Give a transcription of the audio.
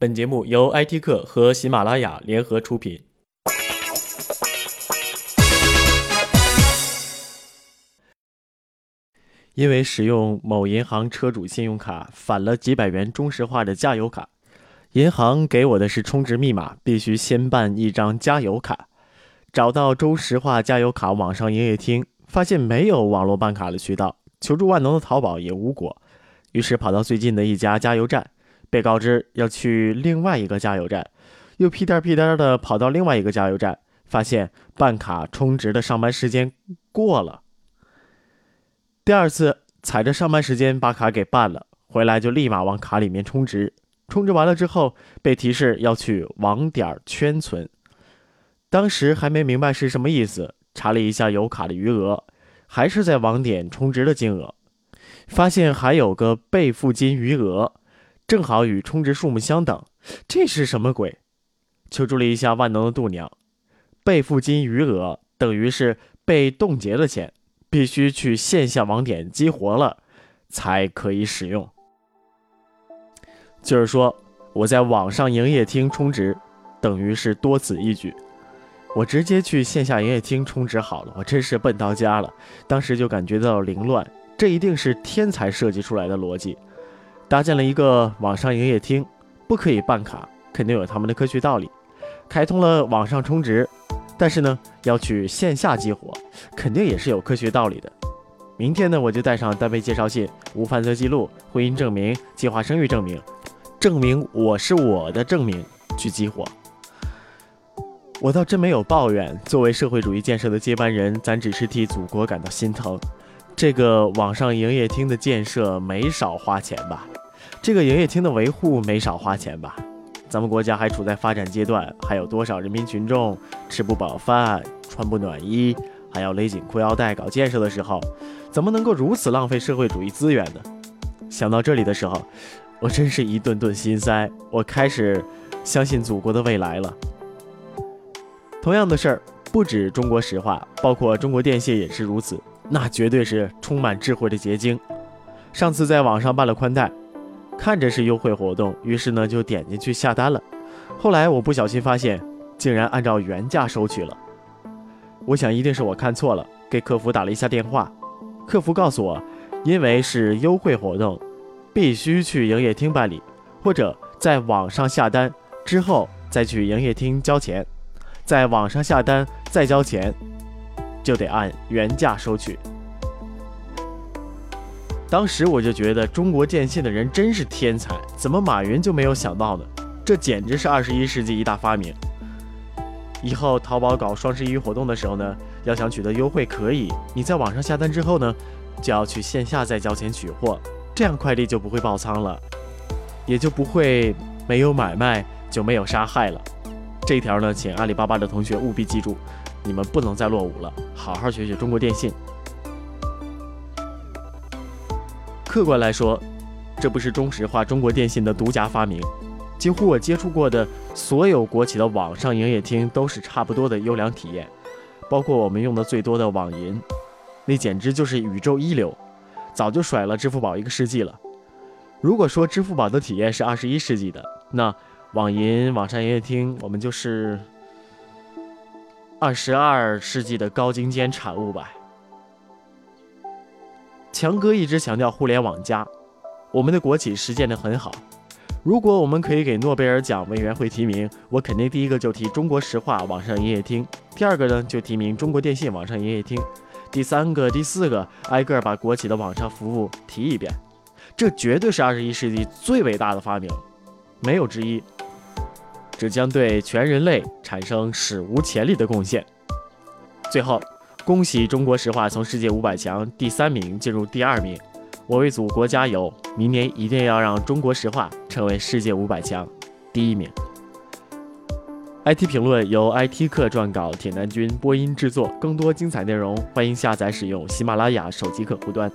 本节目由 IT 客和喜马拉雅联合出品。因为使用某银行车主信用卡返了几百元中石化的加油卡，银行给我的是充值密码，必须先办一张加油卡。找到中石化加油卡网上营业厅，发现没有网络办卡的渠道，求助万能的淘宝也无果，于是跑到最近的一家加油站。被告知要去另外一个加油站，又屁颠屁颠的跑到另外一个加油站，发现办卡充值的上班时间过了。第二次踩着上班时间把卡给办了，回来就立马往卡里面充值。充值完了之后，被提示要去网点圈存。当时还没明白是什么意思，查了一下油卡的余额，还是在网点充值的金额，发现还有个备付金余额。正好与充值数目相等，这是什么鬼？求助了一下万能的度娘，备付金余额等于是被冻结的钱，必须去线下网点激活了才可以使用。就是说，我在网上营业厅充值，等于是多此一举。我直接去线下营业厅充值好了，我真是笨到家了。当时就感觉到凌乱，这一定是天才设计出来的逻辑。搭建了一个网上营业厅，不可以办卡，肯定有他们的科学道理。开通了网上充值，但是呢，要去线下激活，肯定也是有科学道理的。明天呢，我就带上单位介绍信、无犯罪记录、婚姻证明、计划生育证明，证明我是我的证明去激活。我倒真没有抱怨，作为社会主义建设的接班人，咱只是替祖国感到心疼。这个网上营业厅的建设没少花钱吧？这个营业厅的维护没少花钱吧？咱们国家还处在发展阶段，还有多少人民群众吃不饱饭、穿不暖衣，还要勒紧裤腰带搞建设的时候，怎么能够如此浪费社会主义资源呢？想到这里的时候，我真是一顿顿心塞。我开始相信祖国的未来了。同样的事儿不止中国石化，包括中国电信也是如此，那绝对是充满智慧的结晶。上次在网上办了宽带。看着是优惠活动，于是呢就点进去下单了。后来我不小心发现，竟然按照原价收取了。我想一定是我看错了，给客服打了一下电话。客服告诉我，因为是优惠活动，必须去营业厅办理，或者在网上下单之后再去营业厅交钱，在网上下单再交钱，就得按原价收取。当时我就觉得中国电信的人真是天才，怎么马云就没有想到呢？这简直是二十一世纪一大发明。以后淘宝搞双十一活动的时候呢，要想取得优惠，可以你在网上下单之后呢，就要去线下再交钱取货，这样快递就不会爆仓了，也就不会没有买卖就没有杀害了。这条呢，请阿里巴巴的同学务必记住，你们不能再落伍了，好好学学中国电信。客观来说，这不是中石化、中国电信的独家发明，几乎我接触过的所有国企的网上营业厅都是差不多的优良体验，包括我们用的最多的网银，那简直就是宇宙一流，早就甩了支付宝一个世纪了。如果说支付宝的体验是二十一世纪的，那网银网上营业厅我们就是二十二世纪的高精尖产物吧。强哥一直强调互联网加，我们的国企实践的很好。如果我们可以给诺贝尔奖委员会提名，我肯定第一个就提中国石化网上营业厅，第二个呢就提名中国电信网上营业厅，第三个、第四个挨个把国企的网上服务提一遍。这绝对是二十一世纪最伟大的发明，没有之一。这将对全人类产生史无前例的贡献。最后。恭喜中国石化从世界五百强第三名进入第二名，我为祖国加油！明年一定要让中国石化成为世界五百强第一名。IT 评论由 IT 客撰稿，铁南君播音制作。更多精彩内容，欢迎下载使用喜马拉雅手机客户端。